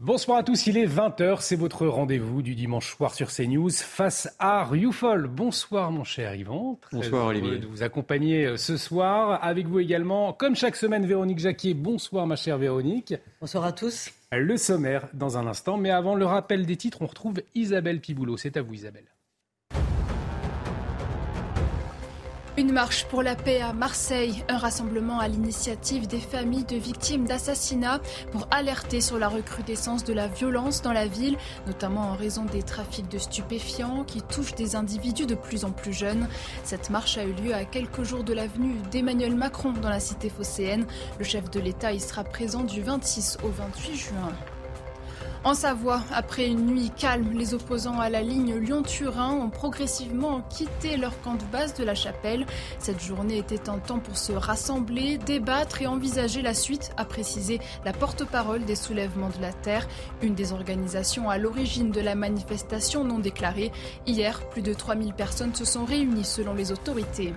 Bonsoir à tous, il est 20h, c'est votre rendez-vous du dimanche soir sur CNews face à Rioufol. Bonsoir mon cher Yvan. Bonsoir Olivier. de vous accompagner euh, ce soir. Avec vous également, comme chaque semaine, Véronique Jacquier. Bonsoir ma chère Véronique. Bonsoir à tous. Le sommaire dans un instant, mais avant le rappel des titres, on retrouve Isabelle Piboulot. C'est à vous Isabelle. Une marche pour la paix à Marseille, un rassemblement à l'initiative des familles de victimes d'assassinats pour alerter sur la recrudescence de la violence dans la ville, notamment en raison des trafics de stupéfiants qui touchent des individus de plus en plus jeunes. Cette marche a eu lieu à quelques jours de la venue d'Emmanuel Macron dans la cité phocéenne. Le chef de l'État y sera présent du 26 au 28 juin. En Savoie, après une nuit calme, les opposants à la ligne Lyon-Turin ont progressivement quitté leur camp de base de la chapelle. Cette journée était un temps pour se rassembler, débattre et envisager la suite, a précisé la porte-parole des soulèvements de la terre, une des organisations à l'origine de la manifestation non déclarée. Hier, plus de 3000 personnes se sont réunies selon les autorités.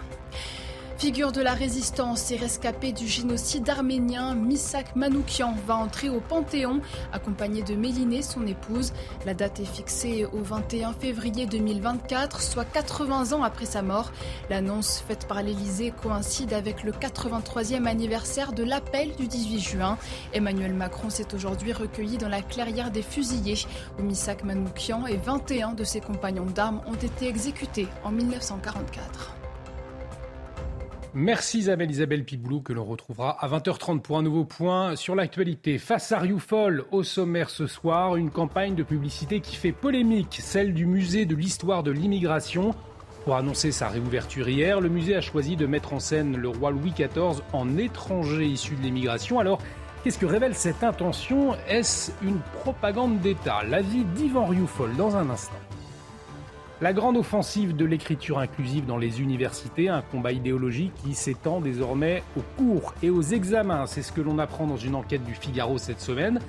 Figure de la résistance et rescapé du génocide arménien, Misak Manoukian va entrer au Panthéon, accompagné de Mélinée, son épouse. La date est fixée au 21 février 2024, soit 80 ans après sa mort. L'annonce faite par l'Élysée coïncide avec le 83e anniversaire de l'appel du 18 juin. Emmanuel Macron s'est aujourd'hui recueilli dans la clairière des fusillés, où Misak Manoukian et 21 de ses compagnons d'armes ont été exécutés en 1944. Merci Isabelle Isabelle Piboulou que l'on retrouvera à 20h30 pour un nouveau point sur l'actualité. Face à Rioufol, au sommaire ce soir, une campagne de publicité qui fait polémique, celle du musée de l'histoire de l'immigration. Pour annoncer sa réouverture hier, le musée a choisi de mettre en scène le roi Louis XIV en étranger issu de l'immigration. Alors, qu'est-ce que révèle cette intention? Est-ce une propagande d'État? L'avis d'Yvan Rioufol dans un instant. La grande offensive de l'écriture inclusive dans les universités, un combat idéologique qui s'étend désormais aux cours et aux examens. C'est ce que l'on apprend dans une enquête du Figaro cette semaine.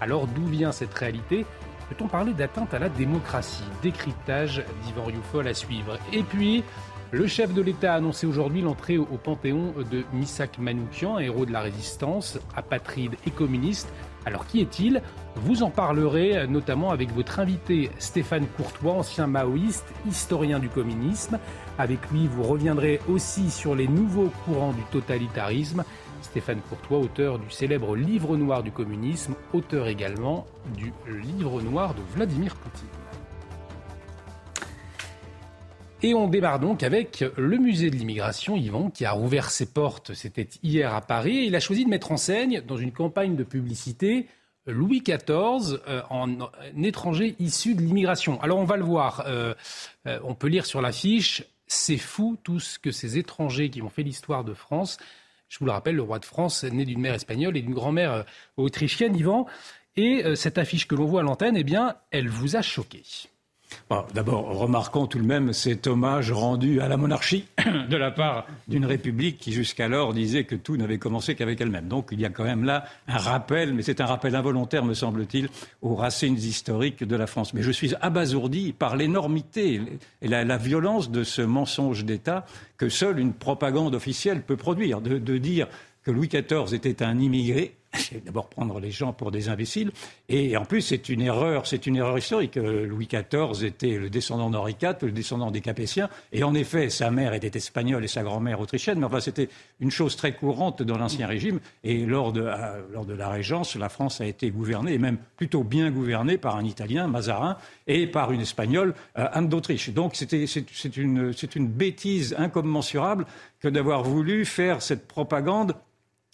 Alors d'où vient cette réalité? Peut-on parler d'atteinte à la démocratie? Décryptage d'Yvan Rioufol à suivre. Et puis, le chef de l'État a annoncé aujourd'hui l'entrée au Panthéon de Misak Manoukian, héros de la résistance, apatride et communiste. Alors qui est-il? Vous en parlerez notamment avec votre invité Stéphane Courtois, ancien maoïste, historien du communisme. Avec lui, vous reviendrez aussi sur les nouveaux courants du totalitarisme. Stéphane Courtois, auteur du célèbre Livre noir du communisme, auteur également du Livre noir de Vladimir Poutine. Et on démarre donc avec le musée de l'immigration, Yvan, qui a rouvert ses portes, c'était hier à Paris, et il a choisi de mettre en scène, dans une campagne de publicité, Louis XIV euh, en, étranger issu de l'immigration. Alors on va le voir, euh, euh, on peut lire sur l'affiche, c'est fou tout ce que ces étrangers qui ont fait l'histoire de France, je vous le rappelle, le roi de France né d'une mère espagnole et d'une grand-mère autrichienne, Yvan, et cette affiche que l'on voit à l'antenne, eh bien, elle vous a choqué. D'abord, remarquons tout de même cet hommage rendu à la monarchie de la part d'une république qui jusqu'alors disait que tout n'avait commencé qu'avec elle-même. Donc il y a quand même là un rappel, mais c'est un rappel involontaire, me semble-t-il, aux racines historiques de la France. Mais je suis abasourdi par l'énormité et la, violence de ce mensonge d'État que seule une propagande officielle peut produire, de dire que Louis XIV était un immigré d'abord prendre les gens pour des imbéciles. Et en plus, c'est une erreur, c'est une erreur historique. Euh, Louis XIV était le descendant d'Henri IV, le descendant des Capétiens. Et en effet, sa mère était espagnole et sa grand-mère autrichienne. Mais enfin, c'était une chose très courante dans l'Ancien Régime. Et lors de, euh, lors de la Régence, la France a été gouvernée, et même plutôt bien gouvernée, par un Italien, Mazarin, et par une Espagnole, euh, Anne d'Autriche. Donc, c'est, une, c'est une bêtise incommensurable que d'avoir voulu faire cette propagande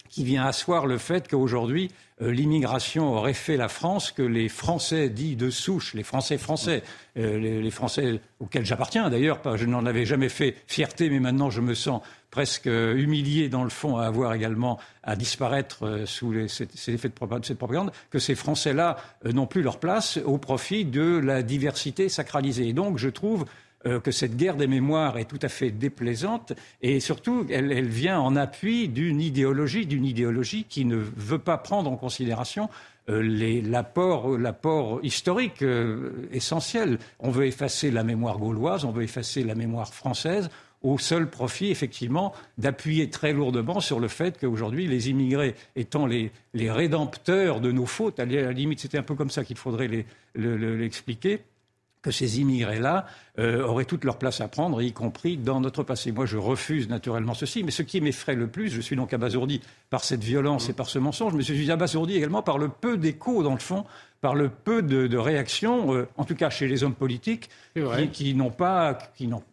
qui vient asseoir le fait qu'aujourd'hui, euh, l'immigration aurait fait la France, que les Français dits de souche, les Français français, euh, les, Français auxquels j'appartiens d'ailleurs, je n'en avais jamais fait fierté, mais maintenant je me sens presque humilié dans le fond à avoir également à disparaître euh, sous ces, effets de, cette propagande, que ces Français-là n'ont plus leur place au profit de la diversité sacralisée. Et donc je trouve euh, que cette guerre des mémoires est tout à fait déplaisante et surtout elle, vient en appui d'une idéologie, d'une idéologie qui ne veut pas prendre en considération euh, l'apport historique euh, essentiel. On veut effacer la mémoire gauloise, on veut effacer la mémoire française, au seul profit, effectivement, d'appuyer très lourdement sur le fait qu'aujourd'hui, les immigrés étant les, rédempteurs de nos fautes, à la limite, c'était un peu comme ça qu'il faudrait l'expliquer, que ces immigrés-là euh, auraient toute leur place à prendre, y compris dans notre passé. Moi, je refuse naturellement ceci, mais ce qui m'effraie le plus, je suis donc abasourdi par cette violence et par ce mensonge, mais je suis abasourdi également par le peu d'écho, dans le fond, par le peu de, réactions, euh, en tout cas chez les hommes politiques, qui, n'ont pas, qui n'ont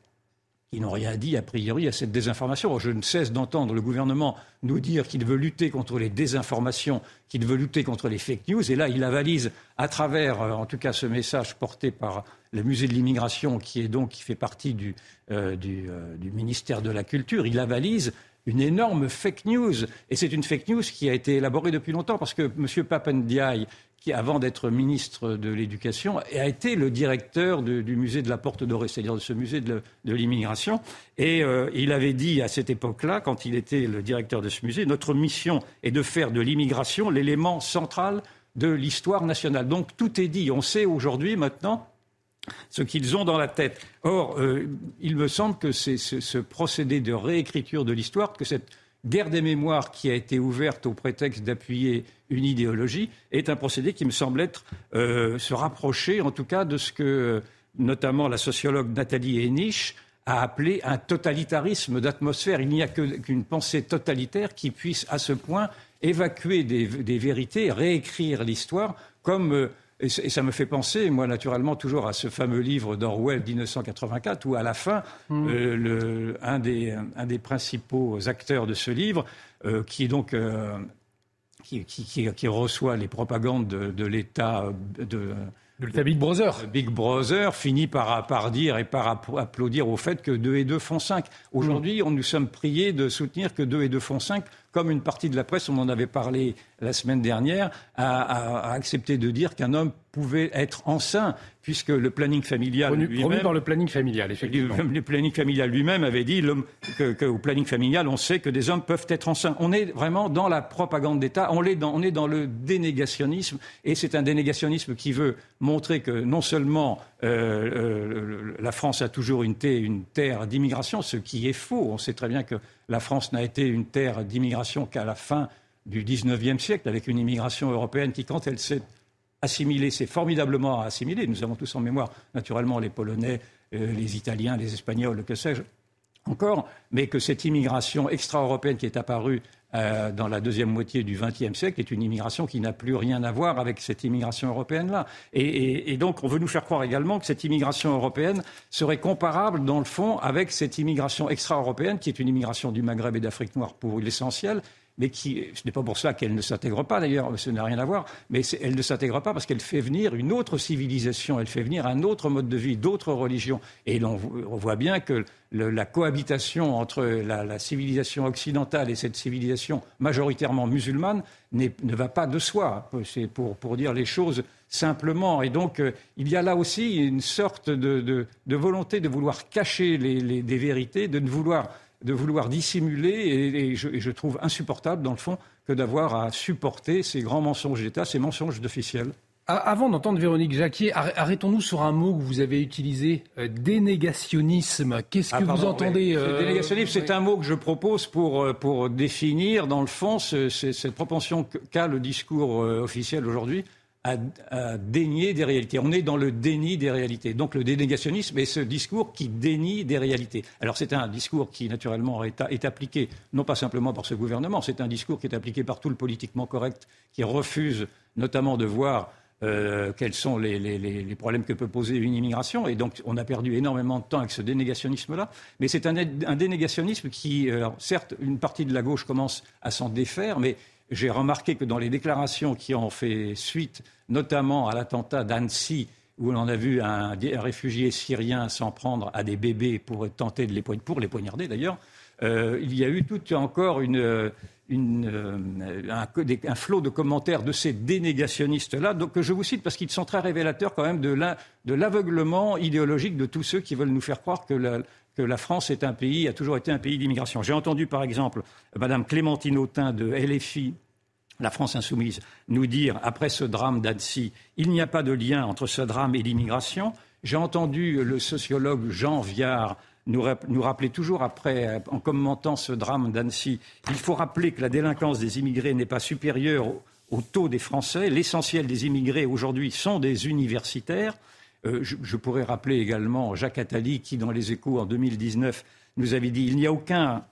qui n'ont rien dit a priori à cette désinformation. Je ne cesse d'entendre le gouvernement nous dire qu'il veut lutter contre les désinformations, qu'il veut lutter contre les fake news, et là il avalise à travers, euh, en tout cas, ce message porté par le musée de l'immigration, qui est donc qui fait partie du, euh, euh, ministère de la Culture, il avalise une énorme fake news. Et c'est une fake news qui a été élaborée depuis longtemps parce que M. Papendiaï, qui avant d'être ministre de l'Éducation, a été le directeur du musée de la Porte Dorée, c'est-à-dire de ce musée de, l'immigration. Et il avait dit à cette époque-là, quand il était le directeur de ce musée, notre mission est de faire de l'immigration l'élément central de l'histoire nationale. Donc tout est dit. On sait aujourd'hui maintenant ce qu'ils ont dans la tête. Or, euh, il me semble que ce, procédé de réécriture de l'histoire, que cette guerre des mémoires qui a été ouverte au prétexte d'appuyer une idéologie, est un procédé qui me semble être euh, se rapprocher, en tout cas, de ce que notamment la sociologue Nathalie Henich a appelé un totalitarisme d'atmosphère. Il n'y a qu'une pensée totalitaire qui puisse, à ce point, évacuer des, vérités, réécrire l'histoire comme euh, et, ça me fait penser, moi, naturellement, toujours à ce fameux livre d'Orwell 1984, où à la fin, hmm. euh, un, des, principaux acteurs de ce livre, euh, qui est donc qui, reçoit les propagandes de, l'État de, Big Brother. Big Brother finit par, par, dire et par applaudir au fait que 2 et 2 font 5. Aujourd'hui, on nous sommes priés de soutenir que 2 et 2 font 5 comme une partie de la presse, on en avait parlé la semaine dernière, a, accepté de dire qu'un homme pouvait être enceint, puisque le planning familial lui-même... par le planning familial, effectivement. Le, planning familial lui-même avait dit qu'au planning familial, on sait que des hommes peuvent être enceints. On est vraiment dans la propagande d'État, on, est dans, on est dans le dénégationnisme, et c'est un dénégationnisme qui veut montrer que non seulement euh, euh, la France a toujours une, une terre d'immigration, ce qui est faux. On sait très bien que la France n'a été une terre d'immigration qu'à la fin du XIXe siècle, avec une immigration européenne qui, quand elle s'est assimilée, s'est formidablement assimilée. Nous avons tous en mémoire, naturellement, les Polonais, euh, les Italiens, les Espagnols, que sais-je encore, mais que cette immigration extra-européenne qui est apparue euh, dans la deuxième moitié du XXe siècle est une immigration qui n'a plus rien à voir avec cette immigration européenne-là. Et, donc, on veut nous faire croire également que cette immigration européenne serait comparable, dans le fond, avec cette immigration extra-européenne, qui est une immigration du Maghreb et d'Afrique noire pour l'essentiel, mais ce n'est pas pour cela qu'elle ne s'intègre pas d'ailleurs, ce n'a rien à voir, mais elle ne s'intègre pas parce qu'elle fait venir une autre civilisation, elle fait venir un autre mode de vie, d'autres religions. Et on voit bien que la cohabitation entre la, civilisation occidentale et cette civilisation majoritairement musulmane ne va pas de soi. C'est pour, dire les choses simplement. Et donc, euh, il y a là aussi une sorte de, volonté de vouloir cacher des vérités, de ne vouloir de vouloir dissimuler, et, je, trouve insupportable, dans le fond, que d'avoir à supporter ces grands mensonges d'État, ces mensonges d'officiels. Avant d'entendre Véronique Jacquier, arrêtons-nous sur un mot que vous avez utilisé, euh, dénégationnisme. Qu'est-ce que ah, vous entendez euh, Dénégationnisme, c'est un mot que je propose pour, euh, pour définir, dans le fond, cette propension qu'a le discours officiel aujourd'hui à, dénier des réalités. On est dans le déni des réalités. Donc le dénégationnisme est ce discours qui dénie des réalités. Alors c'est un discours qui naturellement est, appliqué non pas simplement par ce gouvernement, c'est un discours qui est appliqué par tout le politiquement correct qui refuse notamment de voir euh, quels sont les, problèmes que peut poser une immigration. Et donc, on a perdu énormément de temps avec ce dénégationnisme-là. Mais c'est un, dénégationnisme qui, alors, certes, une partie de la gauche commence à s'en défaire, mais j'ai remarqué que dans les déclarations qui ont fait suite, notamment à l'attentat d'Annecy, où on a vu un, réfugié syrien s'en prendre à des bébés pour tenter de les, poignarder d'ailleurs, euh, il y a eu tout encore euh, un, flot de commentaires de ces dénégationnistes-là, que je vous cite parce qu'ils sont très révélateurs quand même de l'aveuglement idéologique de tous ceux qui veulent nous faire croire que la, que la France est un pays, a toujours été un pays d'immigration. J'ai entendu par exemple Madame Clémentine Autain de LFI, la France insoumise, nous dire, après ce drame d'Annecy, il n'y a pas de lien entre ce drame et l'immigration. J'ai entendu le sociologue Jean Viard nous, rappeler toujours après, en commentant ce drame d'Annecy, il faut rappeler que la délinquance des immigrés n'est pas supérieure au, taux des Français. L'essentiel des immigrés aujourd'hui sont des universitaires. Euh, je, pourrais rappeler également Jacques Attali qui, dans les échos en 2019, nous avait dit il n'y a aucun,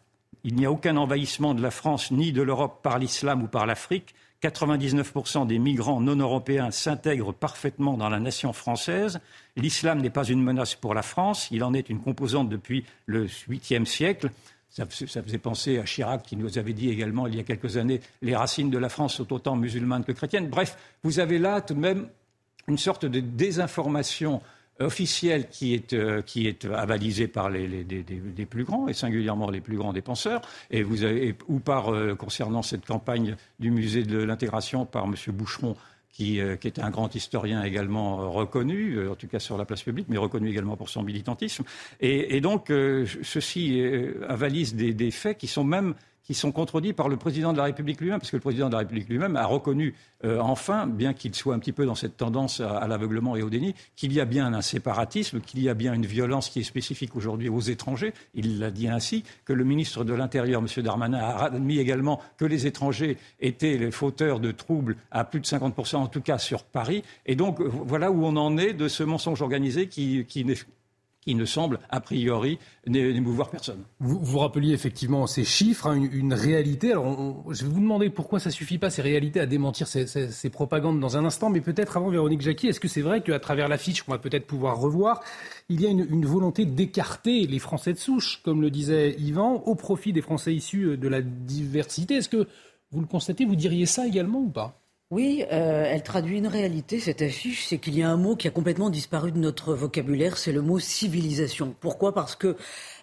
il n'y a aucun envahissement de la France ni de l'Europe par l'islam ou par l'Afrique. 99% des migrants non européens s'intègrent parfaitement dans la nation française. L'islam n'est pas une menace pour la France, il en est une composante depuis le 8e siècle. Ça, faisait penser à Chirac qui nous avait dit également il y a quelques années les racines de la France sont autant musulmanes que chrétiennes. Bref, vous avez là tout de même une sorte de désinformation officielle qui est, euh, qui est avalisée par les, les, plus grands, et singulièrement les plus grands dépenseurs, et vous avez, ou par, euh, concernant cette campagne du musée de l'intégration par M. Boucheron, qui, euh, qui, était un grand historien également reconnu, en tout cas sur la place publique, mais reconnu également pour son militantisme. Et, et donc, ceci avalise des, des faits qui sont même qui sont contredits par le président de la République lui-même, parce que le président de la République lui-même a reconnu euh, enfin, bien qu'il soit un petit peu dans cette tendance à, l'aveuglement et au déni, qu'il y a bien un séparatisme, qu'il y a bien une violence qui est spécifique aujourd'hui aux étrangers. Il l'a dit ainsi, que le ministre de l'Intérieur, M. Darmanin, a admis également que les étrangers étaient les fauteurs de troubles à plus de 50%, en tout cas sur Paris. Et donc, voilà où on en est de ce mensonge organisé qui, qui qui ne semble a priori n'émouvoir personne. Vous, vous rappeliez effectivement ces chiffres, hein, une, réalité. Alors, je vais vous demander pourquoi ça suffit pas ces réalités à démentir ces, propagandes dans un instant, mais peut-être avant Véronique Jacquier, est-ce que c'est vrai qu'à travers l'affiche qu'on va peut-être pouvoir revoir, il y a une, une volonté d'écarter les Français de souche, comme le disait Yvan, au profit des Français issus de la diversité? Est-ce que vous le constatez, vous diriez ça également ou pas? Oui, euh, elle traduit une réalité, cette affiche, c'est qu'il y a un mot qui a complètement disparu de notre vocabulaire, c'est le mot civilisation. Pourquoi? Parce que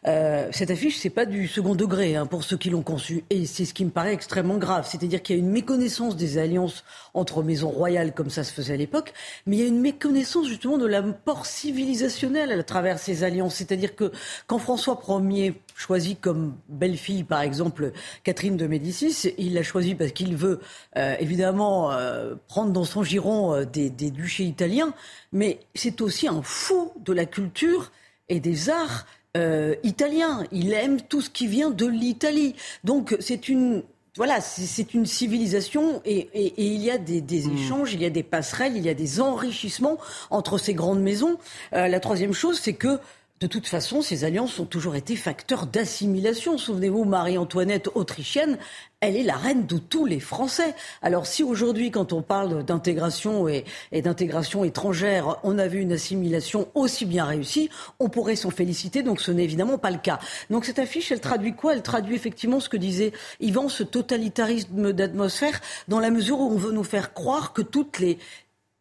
euh, cette affiche, c'est pas du second degré hein, pour ceux qui l'ont conçue, et c'est ce qui me paraît extrêmement grave. C'est-à-dire qu'il y a une méconnaissance des alliances entre maisons royales, comme ça se faisait à l'époque, mais il y a une méconnaissance justement de l'apport civilisationnel à travers ces alliances. C'est-à-dire que quand François Ier choisit comme belle-fille, par exemple, Catherine de Médicis, il l'a choisie parce qu'il veut euh, évidemment euh, prendre dans son giron des, des duchés italiens, mais c'est aussi un fou de la culture et des arts euh, italien. Il aime tout ce qui vient de l'Italie. Donc c'est une voilà, c'est une civilisation et, il y a des, hmm. échanges, il y a des passerelles, il y a des enrichissements entre ces grandes maisons. Euh, la troisième chose, c'est que de toute façon, ces alliances ont toujours été facteurs d'assimilation. Souvenez-vous, Marie-Antoinette autrichienne, elle est la reine de tous les Français. Alors si aujourd'hui, quand on parle d'intégration et, d'intégration étrangère, on a vu une assimilation aussi bien réussie, on pourrait s'en féliciter, donc ce n'est évidemment pas le cas. Donc cette affiche, elle traduit quoi? Elle traduit effectivement ce que disait Yvan, ce totalitarisme d'atmosphère, dans la mesure où on veut nous faire croire que toutes les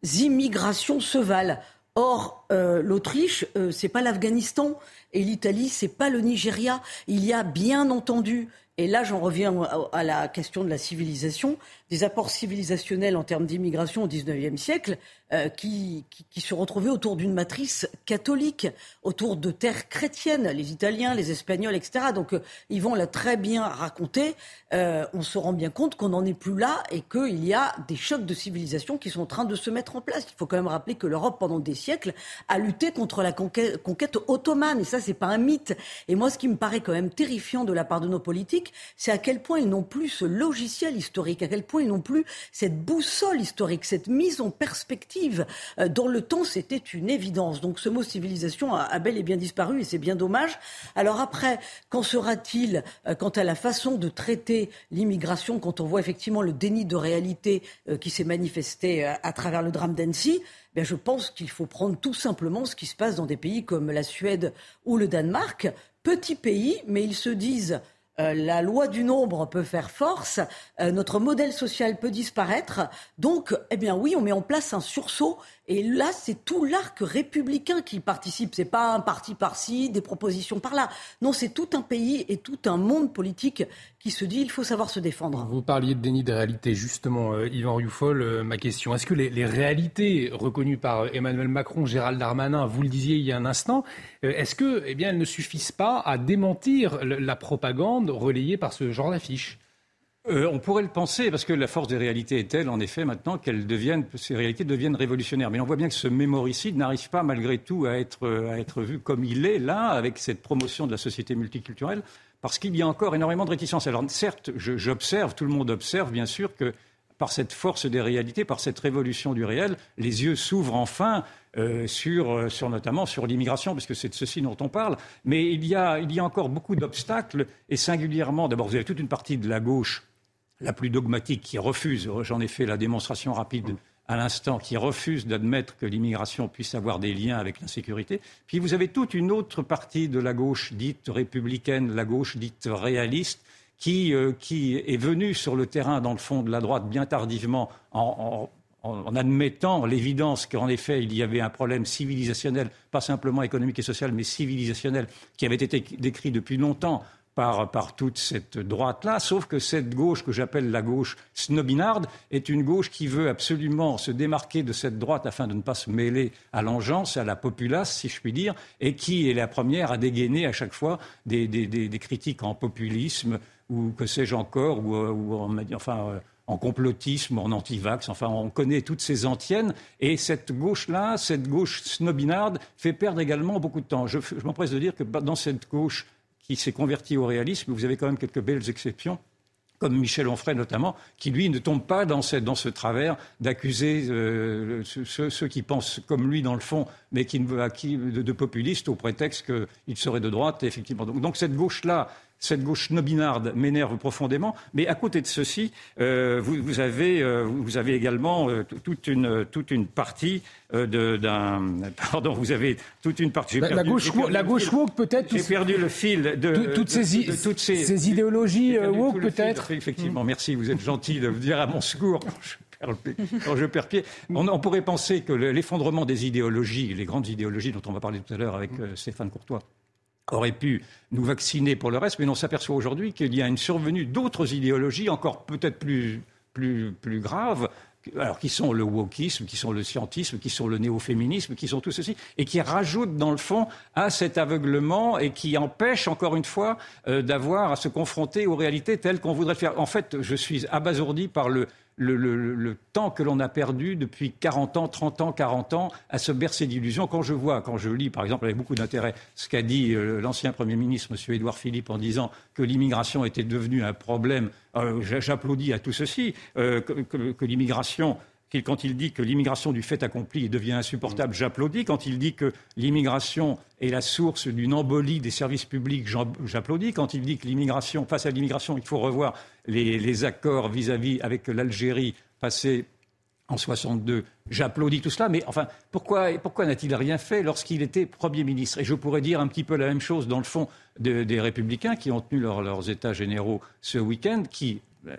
immigrations se valent. Or, euh, l'Autriche, euh, c'est pas l'Afghanistan et l'Italie, c'est pas le Nigeria. Il y a bien entendu et là, j'en reviens à la question de la civilisation, des apports civilisationnels en termes d'immigration au XIXe siècle euh, qui, se retrouvaient autour d'une matrice catholique, autour de terres chrétiennes, les Italiens, les Espagnols, etc. Donc, euh, Yvon l'a très bien raconté. Euh, on se rend bien compte qu'on n'en est plus là et qu'il y a des chocs de civilisation qui sont en train de se mettre en place. Il faut quand même rappeler que l'Europe, pendant des siècles, a lutté contre la conquête, conquête ottomane. Et ça, c'est pas un mythe. Et moi, ce qui me paraît quand même terrifiant de la part de nos politiques, c'est à quel point ils n'ont plus ce logiciel historique, à quel point ils n'ont plus cette boussole historique, cette mise en perspective. Euh, dans le temps, c'était une évidence. Donc ce mot civilisation a, bel et bien disparu et c'est bien dommage. Alors après, qu'en sera-t-il euh, quant à la façon de traiter l'immigration quand on voit effectivement le déni de réalité euh, qui s'est manifesté à travers le drame d'Annecy eh je pense qu'il faut prendre tout simplement ce qui se passe dans des pays comme la Suède ou le Danemark. Petits pays, mais ils se disent euh, la loi du nombre peut faire force, euh, notre modèle social peut disparaître. Donc, eh bien oui, on met en place un sursaut et là, c'est tout l'arc républicain qui participe. C'est pas un parti par-ci, des propositions par-là. Non, c'est tout un pays et tout un monde politique qui se dit il faut savoir se défendre. Vous parliez de déni de réalité, justement, euh, Yvan Rioufol. Euh, ma question est-ce que les, réalités reconnues par Emmanuel Macron, Gérald Darmanin, vous le disiez il y a un instant, euh, est-ce que, eh ne suffisent pas à démentir la propagande relayée par ce genre d'affiches euh, on pourrait le penser, parce que la force des réalités est telle, en effet, maintenant, qu'elles deviennent, ces réalités deviennent révolutionnaires. Mais on voit bien que ce mémoricide n'arrive pas, malgré tout, à être, à être vu comme il est, là, avec cette promotion de la société multiculturelle, parce qu'il y a encore énormément de réticences. Alors, certes, j'observe, tout le monde observe, bien sûr, que par cette force des réalités, par cette révolution du réel, les yeux s'ouvrent enfin euh, sur, sur, notamment sur l'immigration, puisque c'est de ceci dont on parle. Mais il y a, il y a encore beaucoup d'obstacles, et singulièrement, d'abord, vous avez toute une partie de la gauche la plus dogmatique qui refuse, j'en ai fait la démonstration rapide à l'instant, qui refuse d'admettre que l'immigration puisse avoir des liens avec l'insécurité. Puis vous avez toute une autre partie de la gauche dite républicaine, la gauche dite réaliste, qui, euh, est venue sur le terrain, dans le fond de la droite, bien tardivement, en, en admettant l'évidence qu'en effet il y avait un problème civilisationnel, pas simplement économique et social, mais civilisationnel, qui avait été décrit depuis longtemps par, toute cette droite-là, sauf que cette gauche que j'appelle la gauche snobinarde est une gauche qui veut absolument se démarquer de cette droite afin de ne pas se mêler à l'engeance, à la populace, si je puis dire, et qui est la première à dégainer à chaque fois des, critiques en populisme ou que sais-je encore, ou, en, enfin, euh, en complotisme, en antivax, enfin on connaît toutes ces antiennes, et cette gauche-là, cette gauche snobinarde, fait perdre également beaucoup de temps. je m'empresse de dire que dans cette gauche qui s'est converti au réalisme. Vous avez quand même quelques belles exceptions comme Michel Onfray notamment, qui lui ne tombe pas dans, ce travers d'accuser euh, ceux, qui pensent comme lui dans le fond, mais qui, de, de populistes au prétexte qu'il serait de droite, effectivement. donc cette gauche-là cette gauche nobinarde m'énerve profondément. Mais à côté de ceci, euh, vous, avez, euh, vous, avez, également euh, toute, une, toute une partie d'un. Pardon, vous avez toute une partie. La, la, gauche, la gauche woke, peut-être. J'ai perdu le fil de, toutes, ces, toutes ces, idéologies woke, peut-être. Effectivement, merci. Vous êtes gentil de me dire à mon secours quand je perds pied. On, pourrait penser que l'effondrement des idéologies, les grandes idéologies dont on va parler tout à l'heure avec Stéphane Courtois, aurait pu nous vacciner pour le reste, mais on s'aperçoit aujourd'hui qu'il y a une survenue d'autres idéologies encore peut-être plus, plus, plus graves, alors qui sont le wokisme, qui sont le scientisme, qui sont le néo-féminisme, qui sont tout ceci, et qui rajoutent dans le fond à cet aveuglement et qui empêchent encore une fois euh, d'avoir à se confronter aux réalités telles qu'on voudrait faire. En fait, je suis abasourdi par le, le, temps que l'on a perdu depuis 40 ans, 30 ans, 40 ans à se bercer d'illusions. Quand je vois, quand je lis, par exemple, avec beaucoup d'intérêt, ce qu'a dit euh, l'ancien Premier ministre, M. Édouard Philippe, en disant que l'immigration était devenue un problème, euh, j'applaudis à tout ceci, euh, que l'immigration quand il dit que l'immigration du fait accompli devient insupportable, j'applaudis. Quand il dit que l'immigration est la source d'une embolie des services publics, j'applaudis. Quand il dit que l'immigration, face à l'immigration, il faut revoir les, accords vis-à-vis avec l'Algérie passés en 62, j'applaudis tout cela. Mais enfin, pourquoi, n'a-t-il rien fait lorsqu'il était Premier ministre? Et je pourrais dire un petit peu la même chose dans le fond des Républicains qui ont tenu leurs États généraux ce week-end, qui, euh,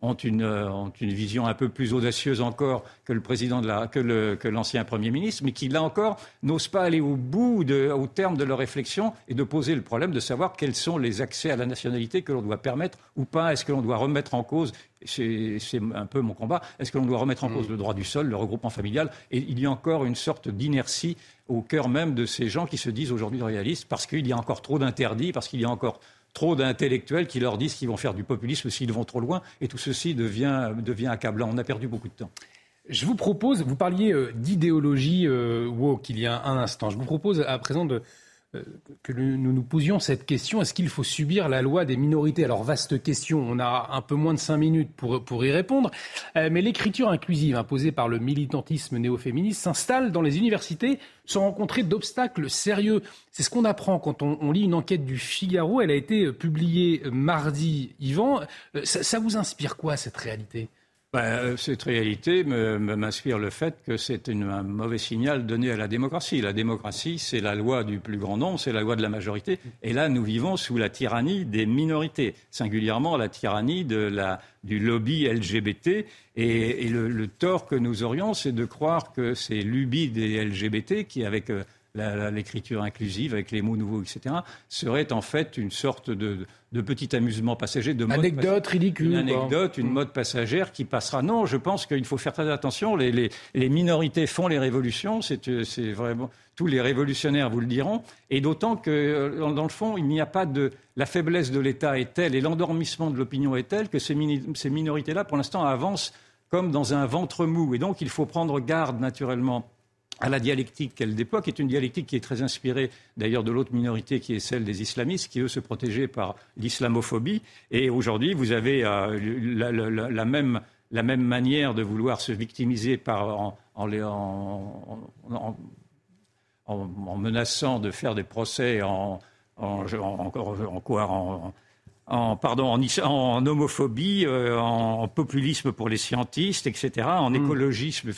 certes, euh, ont une, vision un peu plus audacieuse encore que le président de la, que l'ancien Premier ministre, mais qui, là encore, n'osent pas aller au bout, au terme de leur réflexion et de poser le problème de savoir quels sont les accès à la nationalité que l'on doit permettre ou pas. Est-ce que l'on doit remettre en cause c'est un peu mon combat. Est-ce que l'on doit remettre en cause mm. le droit du sol, le regroupement familial? Et il y a encore une sorte d'inertie au cœur même de ces gens qui se disent aujourd'hui réalistes parce qu'il y a encore trop d'interdits, parce qu'il y a encore trop d'intellectuels qui leur disent qu'ils vont faire du populisme s'ils vont trop loin, et tout ceci devient, devient accablant. On a perdu beaucoup de temps. Je vous propose, vous parliez euh, d'idéologie euh, woke il y a un instant. Je vous propose à présent de, que nous nous posions cette question est-ce qu'il faut subir la loi des minorités? Alors, vaste question, on a un peu moins de cinq minutes pour, pour y répondre. Euh, mais l'écriture inclusive imposée par le militantisme néo-féministe s'installe dans les universités sans rencontrer d'obstacles sérieux. C'est ce qu'on apprend quand on, lit une enquête du Figaro. Elle a été publiée mardi. Yvan, euh, ça vous inspire quoi, cette réalité? Ben, euh, cette réalité m'inspire le fait que c'est un mauvais signal donné à la démocratie. La démocratie, c'est la loi du plus grand nombre, c'est la loi de la majorité. Et là, nous vivons sous la tyrannie des minorités, singulièrement la tyrannie du lobby LGBT. Et, le, tort que nous aurions, c'est de croire que c'est l'ubi des LGBT qui, avec euh, l'écriture inclusive avec les mots nouveaux, etc., serait en fait une sorte de, petit amusement passager, de anecdote ridicule, une anecdote, une mode passagère qui passera. Non, je pense qu'il faut faire très attention. Les, minorités font les révolutions, c'est vraiment tous les révolutionnaires vous le diront, et d'autant que euh, dans le fond, il n'y a pas de la faiblesse de l'État est telle et l'endormissement de l'opinion est tel que ces minorités-là, pour l'instant, avancent comme dans un ventre mou. Et donc, il faut prendre garde, naturellement, à la dialectique qu'elle déploie, qui est une dialectique qui est très inspirée d'ailleurs de l'autre minorité qui est celle des islamistes, qui eux se protégeaient par l'islamophobie. Et aujourd'hui, vous avez euh, la, même, manière de vouloir se victimiser en, menaçant de faire des procès en, quoi en, pardon, en, homophobie, euh, en populisme pour les scientistes, etc., en hmm. écologisme,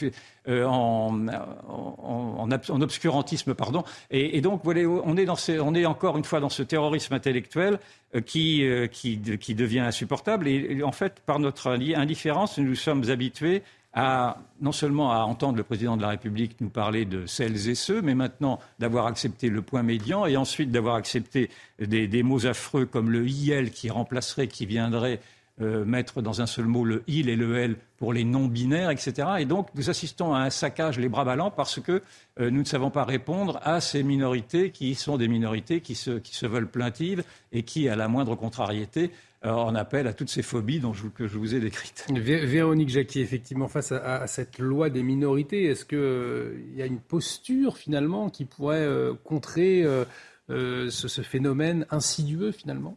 euh, en, en, obscurantisme, pardon. Et, donc, voilà, on est, dans on est encore une fois dans ce terrorisme intellectuel euh, qui, qui, qui, devient insupportable. Et, en fait, par notre indifférence, nous sommes habitués non seulement à entendre le président de la République nous parler de celles et ceux, mais maintenant d'avoir accepté le point médian et ensuite d'avoir accepté des, mots affreux comme le IL qui remplacerait, qui viendrait euh, mettre dans un seul mot le il et le l pour les non-binaires, etc. Et donc, nous assistons à un saccage les bras ballants parce que euh, nous ne savons pas répondre à ces minorités qui sont des minorités qui se, qui se veulent plaintives et qui, à la moindre contrariété, en appel à toutes ces phobies dont je, que je vous ai décrites. Véronique Jacquier, effectivement, face à, cette loi des minorités, est-ce qu'il euh, y a une posture finalement qui pourrait euh, contrer euh, ce, phénomène insidieux finalement?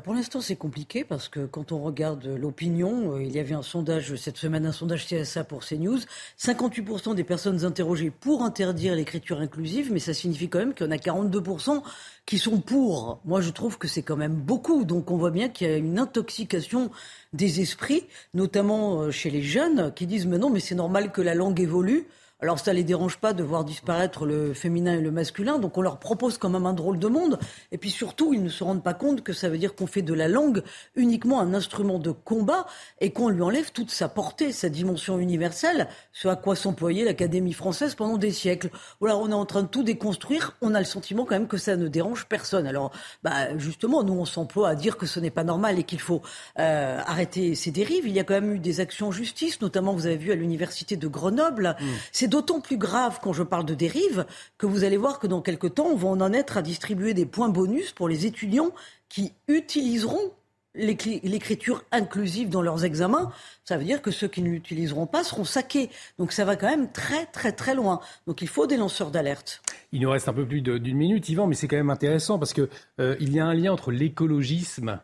Pour l'instant, c'est compliqué parce que quand on regarde l'opinion, euh, il y avait un sondage cette semaine, un sondage CSA pour CNews. 58% des personnes interrogées pour interdire l'écriture inclusive, mais ça signifie quand même qu'il y en a 42% qui sont pour. Moi, je trouve que c'est quand même beaucoup. Donc, on voit bien qu'il y a une intoxication des esprits, notamment euh, chez les jeunes, qui disent mais non, mais c'est normal que la langue évolue. Alors ça les dérange pas de voir disparaître le féminin et le masculin, donc on leur propose quand même un drôle de monde. Et puis surtout, ils ne se rendent pas compte que ça veut dire qu'on fait de la langue uniquement un instrument de combat et qu'on lui enlève toute sa portée, sa dimension universelle, ce à quoi s'employait l'Académie française pendant des siècles. Voilà, on est en train de tout déconstruire. On a le sentiment quand même que ça ne dérange personne. Alors, bah, justement, nous on s'emploie à dire que ce n'est pas normal et qu'il faut euh, arrêter ces dérives. Il y a quand même eu des actions en justice, notamment vous avez vu à l'université de Grenoble. Mmh. C'est d'autant plus grave quand je parle de dérive que vous allez voir que dans quelques temps, on va en être à distribuer des points bonus pour les étudiants qui utiliseront l'écriture inclusive dans leurs examens, ça veut dire que ceux qui ne l'utiliseront pas seront saqués. Donc ça va quand même très très très loin. Donc il faut des lanceurs d'alerte. Il nous reste un peu plus d'une minute, Yvan, mais c'est quand même intéressant parce qu'il euh, y a un lien entre l'écologisme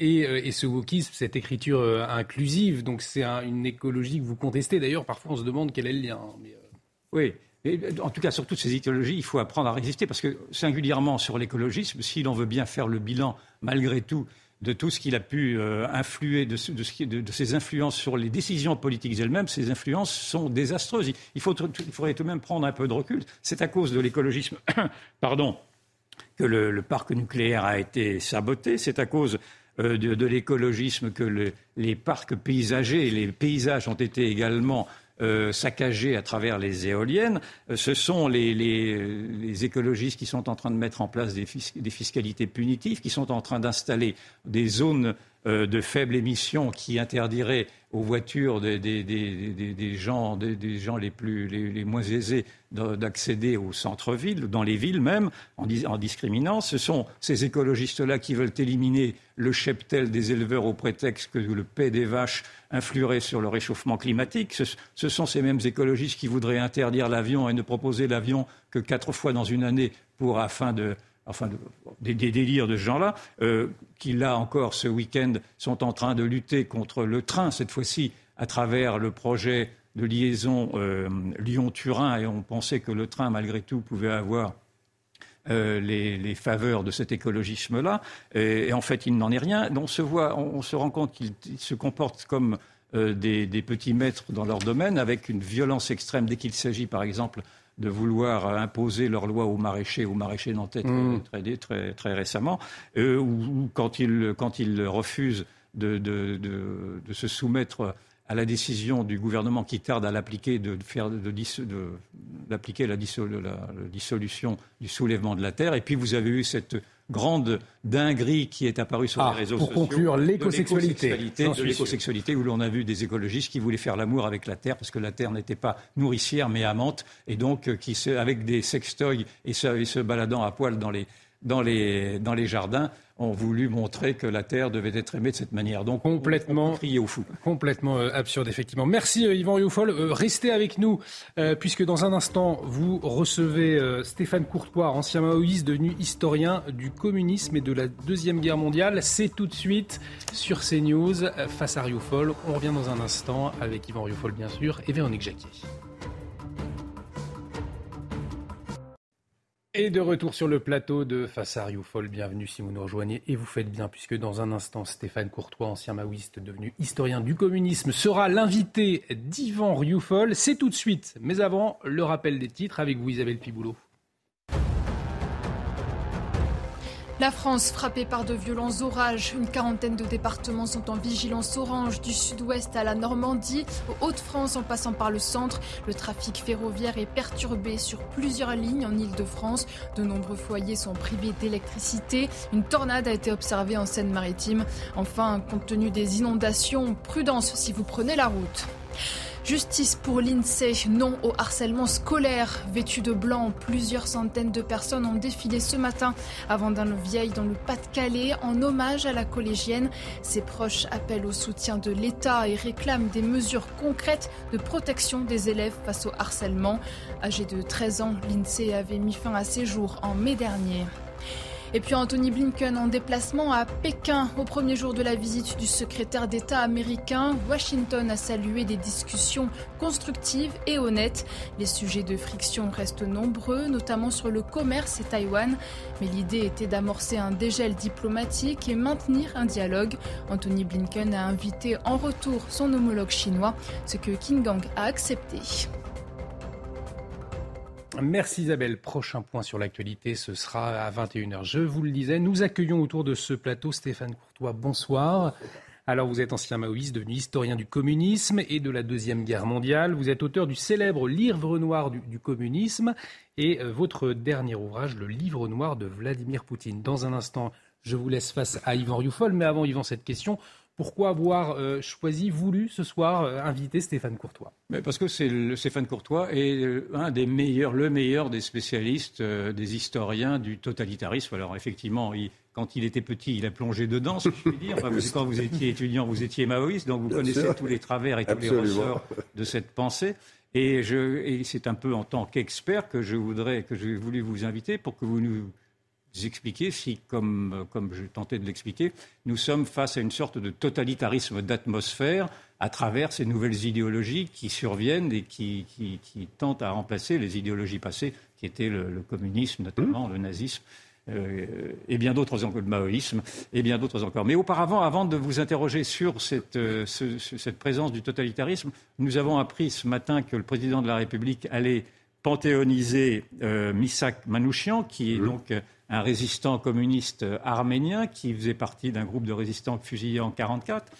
euh, et, ce wokisme, cette écriture euh, inclusive. Donc c'est une écologie que vous contestez. D'ailleurs, parfois on se demande quel est le lien. Mais, euh, Oui. en tout cas, sur toutes ces idéologies, il faut apprendre à résister parce que, singulièrement sur l'écologisme, si l'on veut bien faire le bilan, malgré tout, de tout ce qu'il a pu influer, de, ses influences sur les décisions politiques elles-mêmes, ces influences sont désastreuses. Il, faut, il, faudrait tout de même prendre un peu de recul. C'est à cause de l'écologisme, pardon, que le, parc nucléaire a été saboté. C'est à cause euh, de, l'écologisme que les parcs paysagers les paysages ont été également euh, saccagés à travers les éoliennes. Euh, ce sont les, écologistes qui sont en train de mettre en place des fiscalités punitives, qui sont en train d'installer des zones de faible émission qui interdiraient aux voitures des, gens, des, gens les, plus, les, moins aisés d'accéder au centre-ville, dans les villes même, en, discriminant. Ce sont ces écologistes-là qui veulent éliminer le cheptel des éleveurs au prétexte que le paix des vaches influerait sur le réchauffement climatique. Ce, ce sont ces mêmes écologistes qui voudraient interdire l'avion et ne proposer l'avion que quatre fois dans une année pour, afin de enfin des, délires de ce genre-là, euh, qui là encore ce week-end sont en train de lutter contre le train, cette fois-ci à travers le projet de liaison euh, Lyon-Turin, et on pensait que le train, malgré tout, pouvait avoir euh, les, faveurs de cet écologisme-là, et, en fait, il n'en est rien. On se, voit, on, se rend compte qu'ils se comportent comme des, des, petits maîtres dans leur domaine, avec une violence extrême. Dès qu'il s'agit, par exemple, de vouloir imposer leur loi aux maraîchers, aux maraîchers nantais mmh. très, très, très, récemment, euh, ou, quand, ils, quand ils refusent de, de, de, se soumettre à la décision du gouvernement qui tarde à l'appliquer de, faire, de, d'appliquer la, dissolution du soulèvement de la terre. Et puis vous avez eu cette grande dinguerie qui est apparue sur les ah, réseaux sociaux. Pour conclure, l'écosexualité. De l'écosexualité, où l'on a vu des écologistes qui voulaient faire l'amour avec la terre, parce que la terre n'était pas nourricière mais amante, et donc euh, qui, avec des sextoys et se, baladant à poil dans les, dans les jardins, ont voulu montrer que la Terre devait être aimée de cette manière. Donc complètement crier au fou. Complètement euh, absurde, effectivement. Merci euh, Yvan Rioufol. Euh, restez avec nous, puisque dans un instant, vous recevez Stéphane Courtois, ancien maoïste devenu historien du communisme et de la Deuxième Guerre mondiale. C'est tout de suite sur CNews face à Rioufol. On revient dans un instant avec Yvan Rioufol, bien sûr, et Véronique Jacquier. Et de retour sur le plateau de Face à Rioufol, bienvenue si vous nous rejoignez et vous faites bien puisque dans un instant Stéphane Courtois, ancien maoïste devenu historien du communisme, sera l'invité d'Yvan Rioufol. C'est tout de suite, mais avant le rappel des titres avec vous Isabelle Piboulot. La France frappée par de violents orages. Une quarantaine de départements sont en vigilance orange du sud-ouest à la Normandie, aux Hauts-de-France en passant par le centre. Le trafic ferroviaire est perturbé sur plusieurs lignes en Ile-de-France. De nombreux foyers sont privés d'électricité. Une tornade a été observée en Seine-Maritime. Enfin, compte tenu des inondations, prudence si vous prenez la route. Justice pour l'INSEE, non au harcèlement scolaire. Vêtu de blanc, plusieurs centaines de personnes ont défilé ce matin avant d'un vieil dans le Pas-de-Calais en hommage à la collégienne. Ses proches appellent au soutien de l'État et réclament des mesures concrètes de protection des élèves face au harcèlement. Âgé de 13 ans, l'INSEE avait mis fin à ses jours en mai dernier. Et puis Anthony Blinken en déplacement à Pékin. Au premier jour de la visite du secrétaire d'État américain, Washington a salué des discussions constructives et honnêtes. Les sujets de friction restent nombreux, notamment sur le commerce et Taïwan. Mais l'idée était d'amorcer un dégel diplomatique et maintenir un dialogue. Anthony Blinken a invité en retour son homologue chinois, ce que King Gang a accepté. Merci Isabelle. Prochain point sur l'actualité, ce sera à 21h. Je vous le disais, nous accueillons autour de ce plateau Stéphane Courtois. Bonsoir. Alors vous êtes ancien maoïste, devenu historien du communisme et de la Deuxième Guerre mondiale. Vous êtes auteur du célèbre Livre noir du, communisme et euh, votre dernier ouvrage, le Livre noir de Vladimir Poutine. Dans un instant, je vous laisse face à Yvan Rioufol, mais avant Yvan, cette question, pourquoi avoir euh, choisi, voulu ce soir euh, inviter Stéphane Courtois? Mais Parce que c'est Stéphane Courtois est euh, un des meilleurs, le meilleur des spécialistes, des historiens du totalitarisme. Alors effectivement, quand il était petit, il a plongé dedans, si je puis dire. quand vous étiez étudiant, vous étiez maoïste, donc vous connaissez tous les travers et tous les ressorts de cette pensée. Et, et c'est un peu en tant qu'expert que je voudrais, que j'ai voulu vous inviter pour que vous nous expliquer si, comme, comme je tentais de l'expliquer, nous sommes face à une sorte de totalitarisme d'atmosphère à travers ces nouvelles idéologies qui surviennent et qui, qui, tentent à remplacer les idéologies passées, qui étaient le, communisme notamment, le nazisme. Euh, et bien d'autres encore, le maoïsme, et bien d'autres encore. Mais auparavant, avant de vous interroger sur cette, euh, cette présence du totalitarisme, nous avons appris ce matin que le président de la République allait panthéoniser euh, Misak Manouchian, qui est donc un résistant communiste arménien qui faisait partie d'un groupe de résistants fusillés en 1944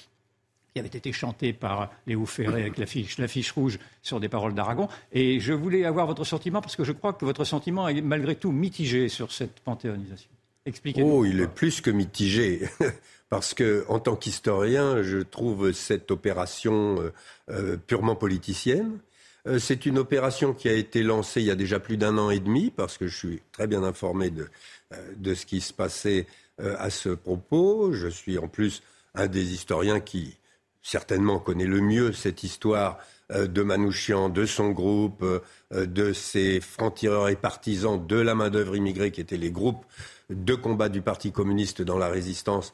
qui avait été chanté par Léo Ferré avec l'affiche rouge sur des paroles d'Aragon. Et je voulais avoir votre sentiment, parce que je crois que votre sentiment est malgré tout mitigé sur cette panthéonisation. Expliquez-nous. Oh, il est plus que mitigé. parce que, en tant qu'historien, je trouve cette opération euh, euh, purement politicienne. Euh, c'est une opération qui a été lancée il y a déjà plus d'un an et demi, parce que je suis très bien informé de, euh, ce qui se passait euh, à ce propos. Je suis en plus un des historiens qui certainement connaît le mieux cette histoire de Manouchian, de son groupe, de ses francs-tireurs et partisans de la main-d'œuvre immigrée qui étaient les groupes de combat du Parti communiste dans la résistance